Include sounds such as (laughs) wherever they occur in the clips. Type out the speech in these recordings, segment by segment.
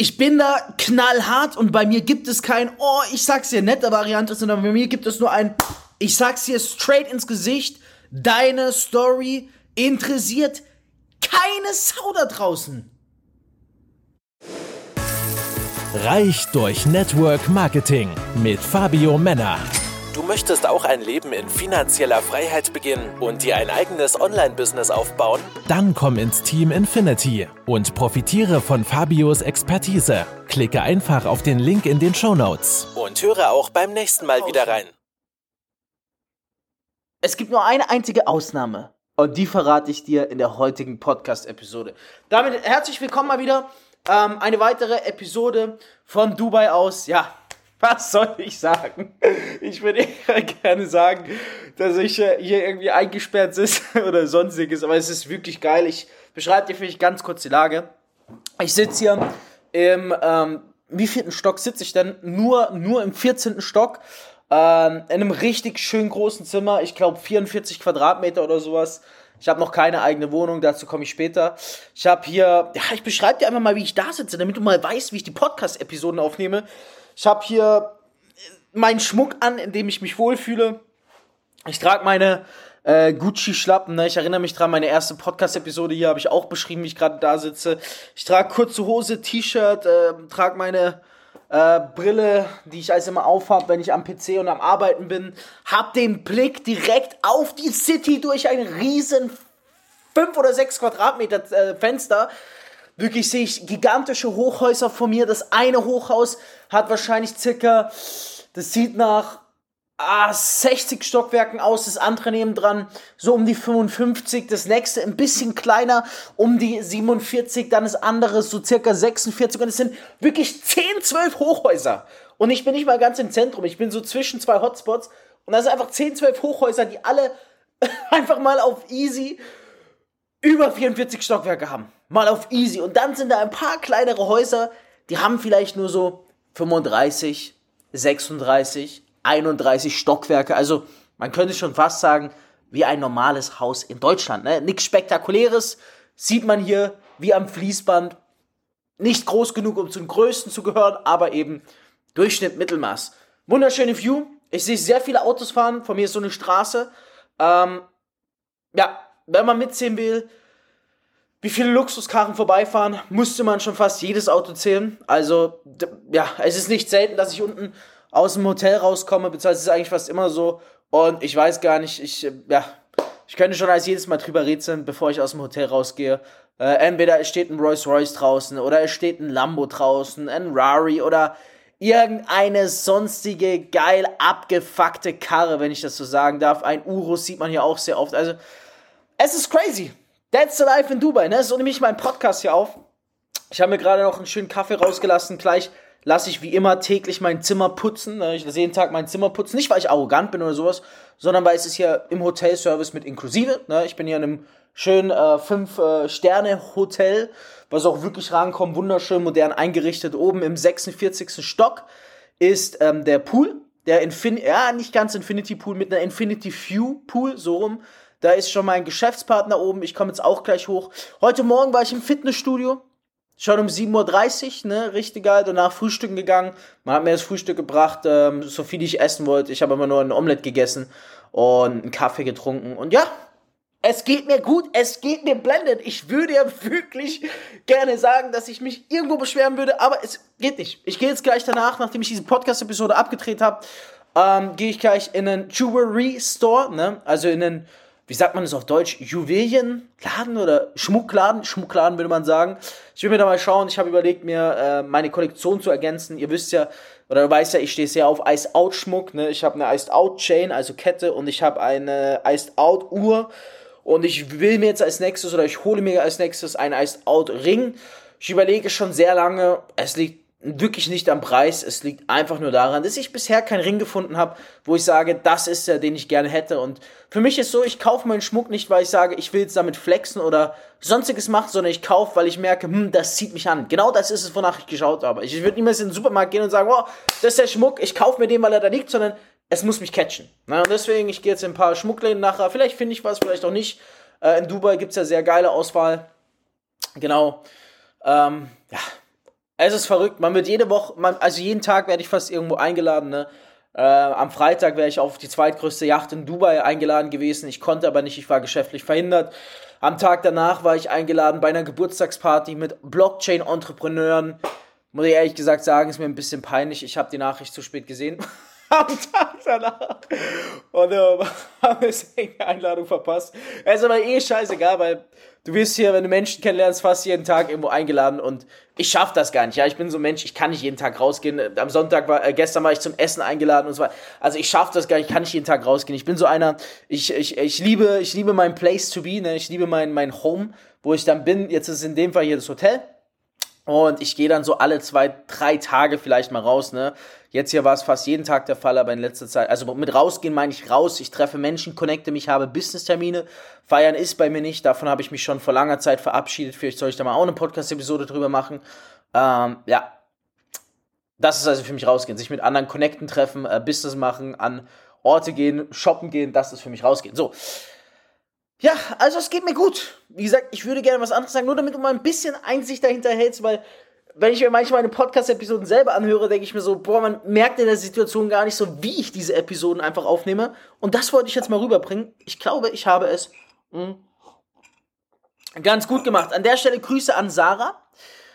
ich bin da knallhart und bei mir gibt es kein, oh, ich sag's dir nette Variante, sondern bei mir gibt es nur ein, ich sag's dir straight ins Gesicht, deine Story interessiert keine Sau da draußen. Reich durch Network Marketing mit Fabio Männer. Du möchtest auch ein Leben in finanzieller Freiheit beginnen und dir ein eigenes Online-Business aufbauen? Dann komm ins Team Infinity und profitiere von Fabios Expertise. Klicke einfach auf den Link in den Show Notes und höre auch beim nächsten Mal wieder rein. Es gibt nur eine einzige Ausnahme und die verrate ich dir in der heutigen Podcast-Episode. Damit herzlich willkommen mal wieder. Ähm, eine weitere Episode von Dubai aus. Ja, was soll ich sagen? Ich würde eher gerne sagen, dass ich äh, hier irgendwie eingesperrt sitze (laughs) oder sonstiges, aber es ist wirklich geil. Ich beschreibe dir vielleicht ganz kurz die Lage. Ich sitze hier im, ähm, wie vierten Stock sitze ich denn? Nur, nur im 14. Stock. Ähm, in einem richtig schön großen Zimmer. Ich glaube 44 Quadratmeter oder sowas. Ich habe noch keine eigene Wohnung, dazu komme ich später. Ich habe hier, ja, ich beschreibe dir einfach mal, wie ich da sitze, damit du mal weißt, wie ich die Podcast-Episoden aufnehme. Ich habe hier meinen Schmuck an, in dem ich mich wohlfühle. Ich trage meine äh, Gucci-Schlappen. Ne? Ich erinnere mich dran, meine erste Podcast-Episode hier habe ich auch beschrieben, wie ich gerade da sitze. Ich trage kurze Hose, T-Shirt, äh, trage meine äh, Brille, die ich also immer aufhab, wenn ich am PC und am Arbeiten bin. Hab den Blick direkt auf die City durch ein riesen 5 oder 6 Quadratmeter äh, Fenster. Wirklich sehe ich gigantische Hochhäuser vor mir. Das eine Hochhaus hat wahrscheinlich circa, das sieht nach ah, 60 Stockwerken aus, das andere nebendran so um die 55, das nächste ein bisschen kleiner, um die 47, dann das andere so circa 46 und es sind wirklich 10, 12 Hochhäuser. Und ich bin nicht mal ganz im Zentrum, ich bin so zwischen zwei Hotspots und da sind einfach 10, 12 Hochhäuser, die alle (laughs) einfach mal auf easy über 44 Stockwerke haben. Mal auf easy. Und dann sind da ein paar kleinere Häuser, die haben vielleicht nur so 35, 36, 31 Stockwerke. Also man könnte schon fast sagen, wie ein normales Haus in Deutschland. Ne? Nichts Spektakuläres. Sieht man hier wie am Fließband. Nicht groß genug, um zu den Größten zu gehören, aber eben Durchschnitt, Mittelmaß. Wunderschöne View. Ich sehe sehr viele Autos fahren. Von mir ist so eine Straße. Ähm, ja, wenn man mitsehen will, wie viele Luxuskarren vorbeifahren, musste man schon fast jedes Auto zählen. Also, ja, es ist nicht selten, dass ich unten aus dem Hotel rauskomme, beziehungsweise es ist eigentlich fast immer so. Und ich weiß gar nicht, ich, ja, ich könnte schon als jedes Mal drüber rätseln, bevor ich aus dem Hotel rausgehe. Äh, entweder es steht ein Rolls Royce draußen oder es steht ein Lambo draußen, ein Rari oder irgendeine sonstige geil abgefuckte Karre, wenn ich das so sagen darf. Ein Urus sieht man hier auch sehr oft. Also, es ist crazy. That's the life in Dubai, ne? So nehme ich meinen Podcast hier auf. Ich habe mir gerade noch einen schönen Kaffee rausgelassen. Gleich lasse ich wie immer täglich mein Zimmer putzen. Ne? Ich lasse jeden Tag mein Zimmer putzen. Nicht, weil ich arrogant bin oder sowas, sondern weil es ist hier im Hotelservice mit inklusive. Ne? Ich bin hier in einem schönen äh, 5-Sterne-Hotel, was auch wirklich rankommt. Wunderschön modern eingerichtet. Oben im 46. Stock ist ähm, der Pool. Der Infinity, ja, nicht ganz Infinity Pool, mit einer Infinity View Pool, so rum. Da ist schon mein Geschäftspartner oben. Ich komme jetzt auch gleich hoch. Heute Morgen war ich im Fitnessstudio. Schon um 7.30 Uhr, ne? Richtig geil. Danach frühstücken gegangen. Man hat mir das Frühstück gebracht, ähm, so viel ich essen wollte. Ich habe immer nur ein Omelett gegessen und einen Kaffee getrunken. Und ja, es geht mir gut, es geht mir blendend. Ich würde ja wirklich gerne sagen, dass ich mich irgendwo beschweren würde, aber es geht nicht. Ich gehe jetzt gleich danach, nachdem ich diese Podcast-Episode abgedreht habe, ähm, gehe ich gleich in einen Jewelry Store, ne? Also in einen wie sagt man das auf Deutsch, Juwelienladen oder Schmuckladen, Schmuckladen würde man sagen. Ich will mir da mal schauen, ich habe überlegt, mir äh, meine Kollektion zu ergänzen. Ihr wisst ja, oder du weißt ja, ich stehe sehr auf Iced Out Schmuck, ne? Ich habe eine Iced Out Chain, also Kette und ich habe eine Iced Out Uhr und ich will mir jetzt als nächstes oder ich hole mir als nächstes einen Iced Out Ring. Ich überlege schon sehr lange, es liegt wirklich nicht am Preis. Es liegt einfach nur daran, dass ich bisher keinen Ring gefunden habe, wo ich sage, das ist der, den ich gerne hätte. Und für mich ist so, ich kaufe meinen Schmuck nicht, weil ich sage, ich will jetzt damit flexen oder sonstiges machen, sondern ich kaufe, weil ich merke, hm, das zieht mich an. Genau das ist es, wonach ich geschaut habe. Ich würde niemals in den Supermarkt gehen und sagen, wow, das ist der Schmuck, ich kaufe mir den, weil er da liegt, sondern es muss mich catchen. Na, und deswegen, ich gehe jetzt in ein paar Schmuckläden nachher. Vielleicht finde ich was, vielleicht auch nicht. Äh, in Dubai gibt es ja sehr geile Auswahl. Genau. Ähm, ja, Es ist verrückt. Man wird jede Woche, man, also jeden Tag werde ich fast irgendwo eingeladen. Ne? Äh, am Freitag wäre ich auf die zweitgrößte Yacht in Dubai eingeladen gewesen. Ich konnte aber nicht, ich war geschäftlich verhindert. Am Tag danach war ich eingeladen bei einer Geburtstagsparty mit Blockchain-Entrepreneuren. Muss ich ehrlich gesagt sagen, ist mir ein bisschen peinlich. Ich habe die Nachricht zu spät gesehen. (laughs) am Tag danach. Und äh, (laughs) haben wir eine Einladung verpasst. Es ist aber eh scheißegal, weil du wirst hier, wenn du Menschen kennenlernst, fast jeden Tag irgendwo eingeladen und ich schaff das gar nicht. Ja, ich bin so ein Mensch, ich kann nicht jeden Tag rausgehen. Am Sonntag war, äh, gestern war ich zum Essen eingeladen und so weiter. Also ich schaff das gar nicht, ich kann nicht jeden Tag rausgehen. Ich bin so einer, ich, ich, ich liebe, ich liebe mein Place to be, ne? ich liebe mein, mein Home, wo ich dann bin. Jetzt ist in dem Fall hier das Hotel. Und ich gehe dann so alle zwei, drei Tage vielleicht mal raus, ne? Jetzt hier war es fast jeden Tag der Fall, aber in letzter Zeit, also mit rausgehen meine ich raus, ich treffe Menschen, connecte mich, habe Business-Termine. Feiern ist bei mir nicht, davon habe ich mich schon vor langer Zeit verabschiedet. Vielleicht soll ich da mal auch eine Podcast-Episode drüber machen. Ähm, ja. Das ist also für mich rausgehen. Sich mit anderen connecten, treffen, äh, Business machen, an Orte gehen, shoppen gehen, das ist für mich rausgehen. So. Ja, also es geht mir gut. Wie gesagt, ich würde gerne was anderes sagen, nur damit du mal ein bisschen Einsicht dahinter hältst, weil wenn ich mir manchmal meine Podcast-Episoden selber anhöre, denke ich mir so, boah, man merkt in der Situation gar nicht so, wie ich diese Episoden einfach aufnehme. Und das wollte ich jetzt mal rüberbringen. Ich glaube, ich habe es mh, hm, ganz gut gemacht. An der Stelle Grüße an Sarah.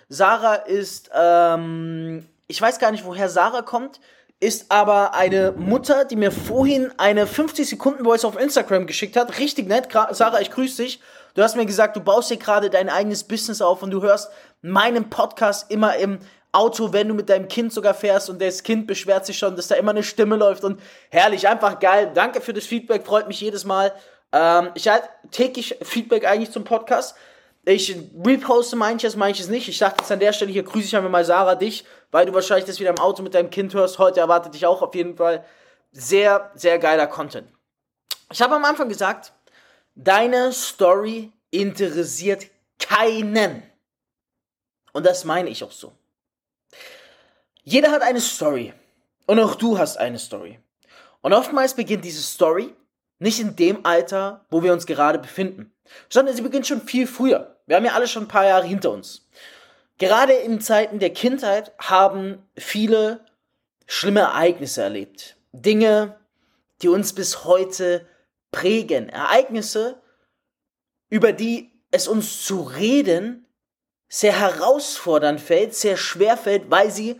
Sarah ist, ähm, ich weiß gar nicht, woher Sarah kommt ist aber eine Mutter, die mir vorhin eine 50 Sekunden Voice auf Instagram geschickt hat. Richtig nett. Sarah, ich grüße dich. Du hast mir gesagt, du baust dir gerade dein eigenes Business auf und du hörst meinen Podcast immer im Auto, wenn du mit deinem Kind sogar fährst und das Kind beschwert sich schon, dass da immer eine Stimme läuft und herrlich, einfach geil. Danke für das Feedback, freut mich jedes Mal. Ähm, ich halte täglich Feedback eigentlich zum Podcast. Ich reposte manches, manches nicht. Ich dachte jetzt an der Stelle, hier grüße ich einfach mal Sarah, dich, weil du wahrscheinlich das wieder im Auto mit deinem Kind hörst. Heute erwartet dich auch auf jeden Fall sehr, sehr geiler Content. Ich habe am Anfang gesagt, deine Story interessiert keinen. Und das meine ich auch so. Jeder hat eine Story. Und auch du hast eine Story. Und oftmals beginnt diese Story nicht in dem Alter, wo wir uns gerade befinden, sondern sie beginnt schon viel früher. Wir haben ja alle schon ein paar Jahre hinter uns. Gerade in Zeiten der Kindheit haben viele schlimme Ereignisse erlebt. Dinge, die uns bis heute prägen. Ereignisse, über die es uns zu reden sehr herausfordernd fällt, sehr schwer fällt, weil sie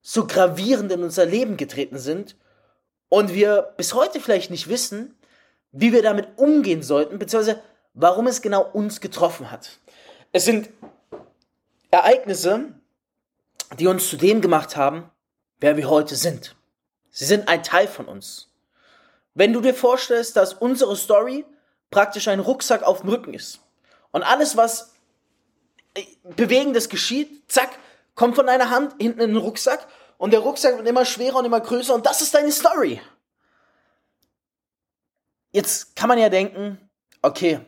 so gravierend in unser Leben getreten sind und wir bis heute vielleicht nicht wissen, wie wir damit umgehen sollten, beziehungsweise warum es genau uns getroffen hat. Es sind Ereignisse, die uns zu dem gemacht haben, wer wir heute sind. Sie sind ein Teil von uns. Wenn du dir vorstellst, dass unsere Story praktisch ein Rucksack auf dem Rücken ist und alles, was äh, Bewegendes geschieht, zack, kommt von deiner Hand hinten in den Rucksack und der Rucksack wird immer schwerer und immer größer und das ist deine Story. Jetzt kann man ja denken, okay,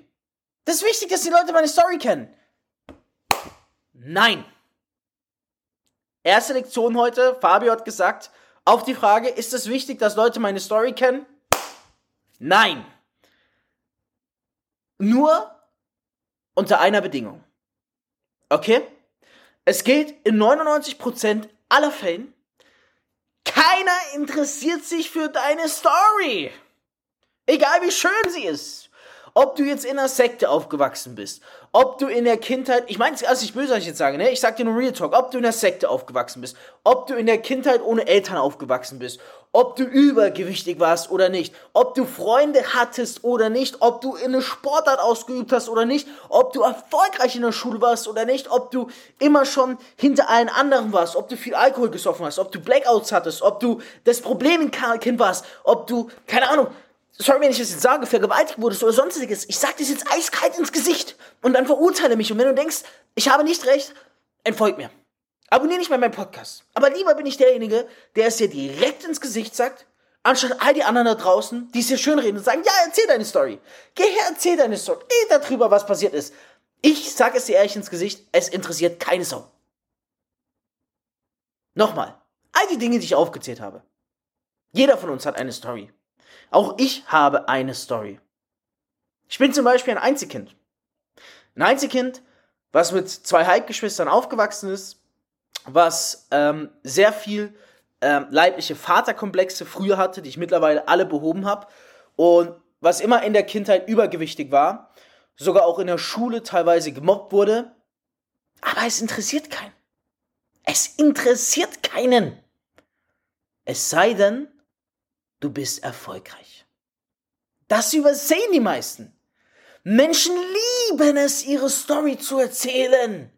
das ist wichtig, dass die Leute meine Story kennen. Nein. Erste Lektion heute, Fabio hat gesagt, auf die Frage, ist es wichtig, dass Leute meine Story kennen? Nein. Nur unter einer Bedingung. Okay? Es gilt in 99% aller Fällen, keiner interessiert sich für deine Story. Egal wie schön sie ist. Ob du jetzt in einer Sekte aufgewachsen bist, ob du in der Kindheit, ich meine, also ich böse euch jetzt sagen, ne? Ich sag dir nur Real Talk, ob du in einer Sekte aufgewachsen bist, ob du in der Kindheit ohne Eltern aufgewachsen bist, ob du übergewichtig warst oder nicht, ob du Freunde hattest oder nicht, ob du in eine Sportart ausgeübt hast oder nicht, ob du erfolgreich in der Schule warst oder nicht, ob du immer schon hinter allen anderen warst, ob du viel Alkohol gesoffen hast, ob du Blackouts hattest, ob du das Problemkind warst, ob du, keine Ahnung, sorry, wenn ich das jetzt sage, vergewaltigt wurdest oder sonstiges, ich sag das jetzt eiskalt ins Gesicht und dann verurteile mich. Und wenn du denkst, ich habe nicht recht, entfolg mir. Abonniere nicht mehr meinen Podcast. Aber lieber bin ich derjenige, der es dir direkt ins Gesicht sagt, anstatt all die anderen da draußen, die es dir schön reden und sagen, ja, erzähl deine Story. Geh her, erzähl deine Story. Red darüber, was passiert ist. Ich sage es dir ehrlich ins Gesicht, es interessiert keine Sau. Nochmal, all die Dinge, die ich aufgezählt habe. Jeder von uns hat eine Story. Auch ich habe eine Story. Ich bin zum Beispiel ein Einzelkind. Ein Einzelkind, was mit zwei Halbgeschwistern aufgewachsen ist. was ähm, sehr viel ähm, leibliche Vaterkomplexe früher hatte, die ich mittlerweile alle behoben habe. Und was immer in der Kindheit übergewichtig war, sogar auch in der Schule teilweise gemobbt wurde. Aber es interessiert keinen. Es interessiert keinen. Es sei denn, du bist erfolgreich. Das übersehen die meisten. Menschen lieben es, ihre Story zu erzählen,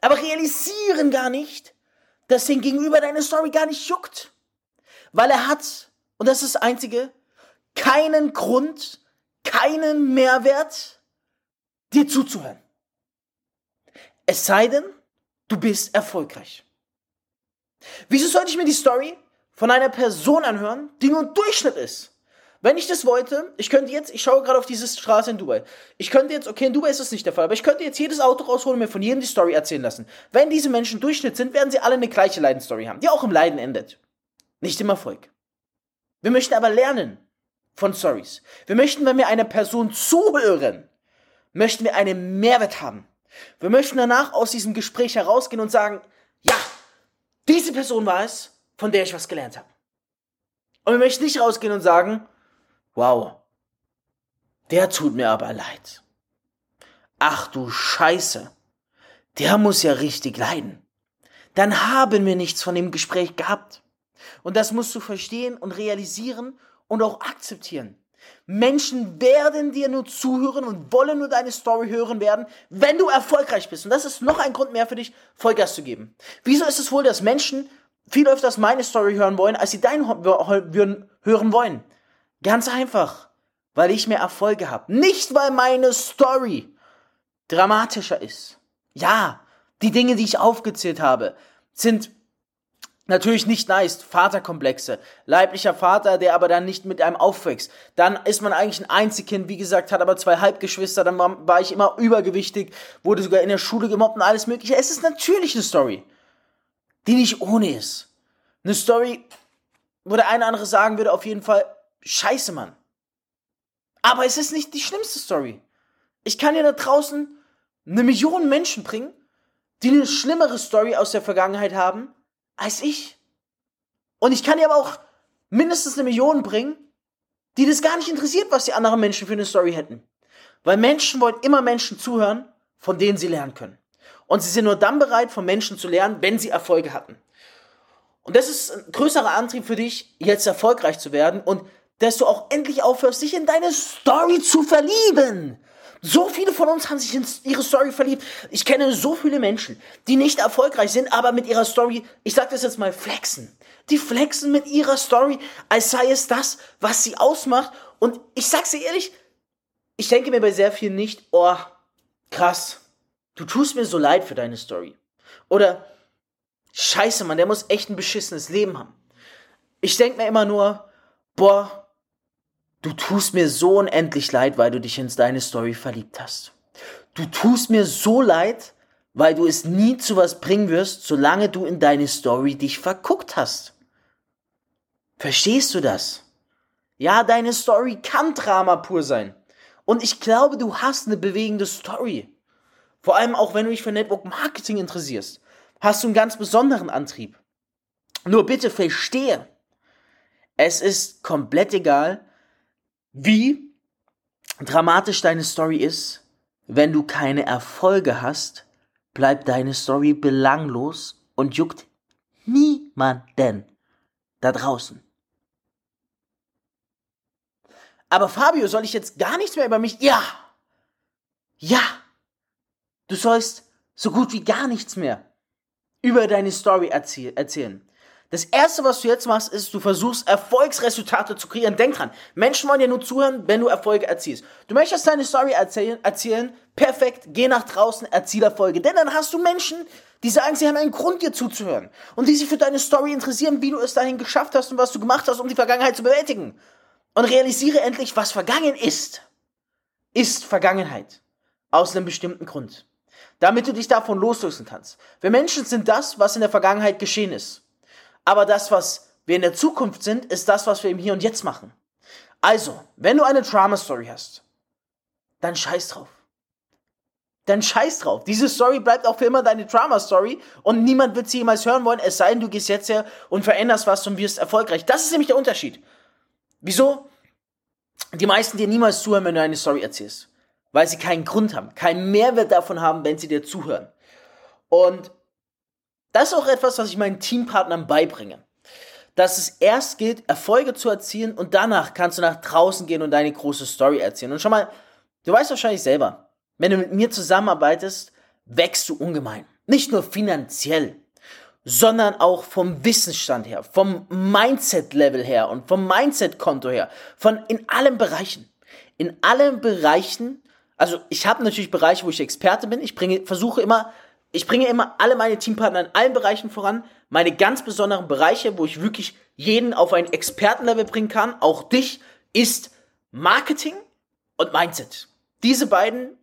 aber realisieren gar nicht, dass den Gegenüber deine Story gar nicht juckt. Weil er hat, und das ist das Einzige, keinen Grund, keinen Mehrwert, dir zuzuhören. Es sei denn, du bist erfolgreich. Wieso sollte ich mir die Story von einer Person anhören, die nur ein Durchschnitt ist? Wenn ich das wollte, ich könnte jetzt, ich schaue gerade auf diese Straße in Dubai. Ich könnte jetzt, okay, in Dubai ist das nicht der Fall, aber ich könnte jetzt jedes Auto rausholen und mir von jedem die Story erzählen lassen. Wenn diese Menschen Durchschnitt sind, werden sie alle eine gleiche Leidenstory haben, die auch im Leiden endet. Nicht im Erfolg. Wir möchten aber lernen von Stories. Wir möchten, wenn wir einer Person zuhören, möchten wir einen Mehrwert haben. Wir möchten danach aus diesem Gespräch herausgehen und sagen, ja, diese Person war es, von der ich was gelernt habe. Und wir möchten nicht rausgehen und sagen, Wow. Der tut mir aber leid. Ach du Scheiße. Der muss ja richtig leiden. Dann haben wir nichts von dem Gespräch gehabt. Und das musst du verstehen und realisieren und auch akzeptieren. Menschen werden dir nur zuhören und wollen nur deine Story hören werden, wenn du erfolgreich bist. Und das ist noch ein Grund mehr für dich, Vollgas zu geben. Wieso ist es wohl, dass Menschen viel öfters meine Story hören wollen, als sie deinen hören wollen? Ganz einfach, weil ich mehr Erfolge habe. Nicht, weil meine Story dramatischer ist. Ja, die Dinge, die ich aufgezählt habe, sind natürlich nicht nice. Vaterkomplexe. Leiblicher Vater, der aber dann nicht mit einem aufwächst. Dann ist man eigentlich ein Einzelkind, wie gesagt, hat aber zwei Halbgeschwister, dann war ich immer übergewichtig, wurde sogar in der Schule gemobbt und alles mögliche. Es ist natürlich eine Story, die nicht ohne ist. Eine Story, wo der eine oder andere sagen würde, auf jeden Fall, Scheiße, Mann. Aber es ist nicht die schlimmste Story. Ich kann dir da draußen eine Million Menschen bringen, die eine schlimmere Story aus der Vergangenheit haben als ich. Und ich kann dir aber auch mindestens eine Million bringen, die das gar nicht interessiert, was die anderen Menschen für eine Story hätten. Weil Menschen wollen immer Menschen zuhören, von denen sie lernen können. Und sie sind nur dann bereit, von Menschen zu lernen, wenn sie Erfolge hatten. Und das ist ein größerer Antrieb für dich, jetzt erfolgreich zu werden. Und dass du auch endlich aufhörst, dich in deine Story zu verlieben. So viele von uns haben sich in ihre Story verliebt. Ich kenne so viele Menschen, die nicht erfolgreich sind, aber mit ihrer Story, ich sag das jetzt mal, flexen. Die flexen mit ihrer Story, als sei es das, was sie ausmacht. Und ich sag's dir ehrlich, ich denke mir bei sehr vielen nicht, oh, krass, du tust mir so leid für deine Story. Oder, scheiße, Mann, der muss echt ein beschissenes Leben haben. Ich denke mir immer nur, boah, Du tust mir so unendlich leid, weil du dich in deine Story verliebt hast. Du tust mir so leid, weil du es nie zu was bringen wirst, solange du in deine Story dich verguckt hast. Verstehst du das? Ja, deine Story kann Drama pur sein. Und ich glaube, du hast eine bewegende Story. Vor allem auch, wenn du dich für Network Marketing interessierst, hast du einen ganz besonderen Antrieb. Nur bitte verstehe, es ist komplett egal, wie dramatisch deine Story ist, wenn du keine Erfolge hast, bleibt deine Story belanglos und juckt niemanden da draußen. Aber Fabio, soll ich jetzt gar nichts mehr über mich? Ja! Ja! Du sollst so gut wie gar nichts mehr über deine Story erzählen. Das erste, was du jetzt machst, ist, du versuchst Erfolgsresultate zu kreieren. Denk dran, Menschen wollen dir nur zuhören, wenn du Erfolge erzielst. Du möchtest deine Story erzählen, erzählen, perfekt, geh nach draußen, erziel Erfolge. Denn dann hast du Menschen, die sagen, sie haben einen Grund, dir zuzuhören. Und die sich für deine Story interessieren, wie du es dahin geschafft hast und was du gemacht hast, um die Vergangenheit zu bewältigen. Und realisiere endlich, was vergangen ist. Ist Vergangenheit. Aus einem bestimmten Grund. Damit du dich davon loslösen kannst. Wir Menschen sind das, was in der Vergangenheit geschehen ist. Aber das, was wir in der Zukunft sind, ist das, was wir im Hier und Jetzt machen. Also, wenn du eine Drama-Story hast, dann scheiß drauf. dann scheiß drauf. Diese Story bleibt auch für immer deine Drama-Story und niemand wird sie jemals hören wollen, es sei denn, du gehst jetzt her und veränderst was und wirst erfolgreich. Das ist nämlich der Unterschied. Wieso? Die meisten dir niemals zuhören, wenn du eine Story erzählst. Weil sie keinen Grund haben, keinen Mehrwert davon haben, wenn sie dir zuhören. Und das ist auch etwas, was ich meinen Teampartnern beibringe. Dass es erst gilt, Erfolge zu erzielen und danach kannst du nach draußen gehen und deine große Story erzählen. Und schon mal, du weißt wahrscheinlich selber, wenn du mit mir zusammenarbeitest, wächst du ungemein. Nicht nur finanziell, sondern auch vom Wissensstand her, vom Mindset-Level her und vom Mindset-Konto her, von in allen Bereichen. In allen Bereichen, also ich habe natürlich Bereiche, wo ich Experte bin. Ich bringe, versuche immer, ich bringe immer alle meine Teampartner in allen Bereichen voran. Meine ganz besonderen Bereiche, wo ich wirklich jeden auf ein Expertenlevel bringen kann, auch dich, ist Marketing und Mindset. Diese beiden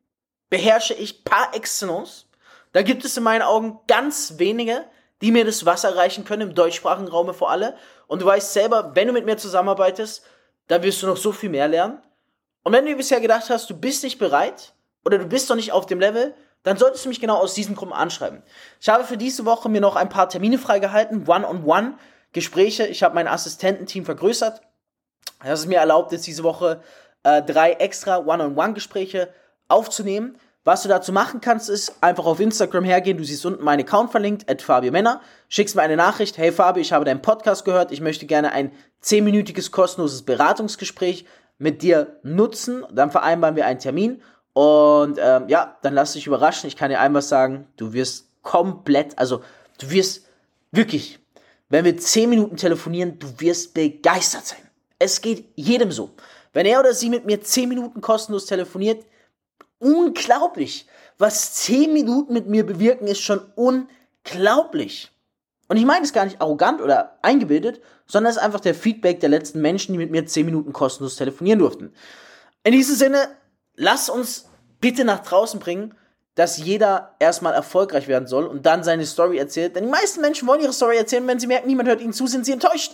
beherrsche ich par excellence. Da gibt es in meinen Augen ganz wenige, die mir das Wasser reichen können, im deutschsprachigen Raum vor allem. Und du weißt selber, wenn du mit mir zusammenarbeitest, dann wirst du noch so viel mehr lernen. Und wenn du bisher gedacht hast, du bist nicht bereit oder du bist noch nicht auf dem Level, dann solltest du mich genau aus diesem Grund anschreiben. Ich habe für diese Woche mir noch ein paar Termine freigehalten, One-on-One, Gespräche. Ich habe mein Assistententeam vergrößert. Das ist mir erlaubt, jetzt diese Woche äh, drei extra One-on-One-Gespräche aufzunehmen. Was du dazu machen kannst, ist einfach auf Instagram hergehen. Du siehst unten meinen Account verlinkt, at Fabio Männer. Schickst mir eine Nachricht. Hey Fabio, ich habe deinen Podcast gehört. Ich möchte gerne ein zehnminütiges kostenloses Beratungsgespräch mit dir nutzen. Dann vereinbaren wir einen Termin. Und ähm, ja, dann lass dich überraschen. Ich kann dir einmal sagen, du wirst komplett, also du wirst wirklich, wenn wir zehn Minuten telefonieren, du wirst begeistert sein. Es geht jedem so. Wenn er oder sie mit mir zehn Minuten kostenlos telefoniert, unglaublich. Was zehn Minuten mit mir bewirken, ist schon unglaublich. Und ich meine es gar nicht arrogant oder eingebildet, sondern es ist einfach der Feedback der letzten Menschen, die mit mir zehn Minuten kostenlos telefonieren durften. In diesem Sinne, lass uns bitte nach draußen bringen, dass jeder erstmal erfolgreich werden soll und dann seine Story erzählt. Denn die meisten Menschen wollen ihre Story erzählen, wenn sie merken, niemand hört ihnen zu, sind sie enttäuscht.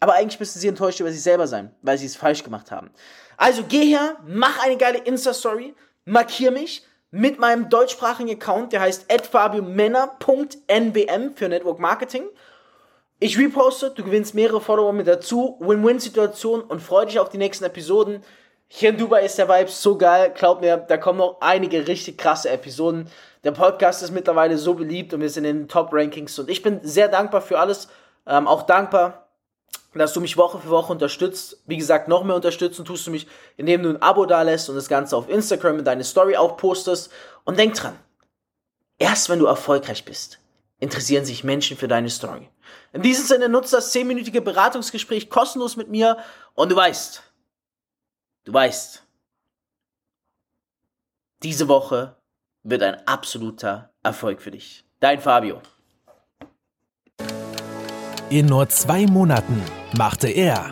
Aber eigentlich müssten sie enttäuscht über sich selber sein, weil sie es falsch gemacht haben. Also geh her, mach eine geile Insta-Story, markier mich mit meinem deutschsprachigen Account, der heißt @fabiomänner.nbm für Network Marketing. Ich reposte, du gewinnst mehrere Follower mit dazu, Win-Win-Situation und freu dich auf die nächsten Episoden. Hier in Dubai ist der Vibe so geil, glaub mir, da kommen noch einige richtig krasse Episoden. Der Podcast ist mittlerweile so beliebt und wir sind in den Top-Rankings und ich bin sehr dankbar für alles. Ähm, auch dankbar dass du mich Woche für Woche unterstützt. Wie gesagt, noch mehr unterstützen tust du mich, indem du ein Abo da lässt und das Ganze auf Instagram in deine Story auch postest. Und denk dran, erst wenn du erfolgreich bist, interessieren sich Menschen für deine Story. In diesem Sinne nutzt das 10-minütige Beratungsgespräch kostenlos mit mir und du weißt, du weißt, diese Woche wird ein absoluter Erfolg für dich. Dein Fabio. In nur zwei Monaten machte er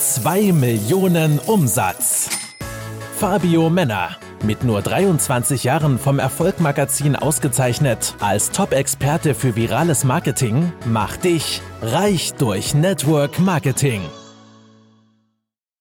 2 Millionen Umsatz. Fabio Männer, mit nur 23 Jahren vom Erfolgmagazin ausgezeichnet als Top-Experte für virales Marketing, macht dich reich durch Network Marketing.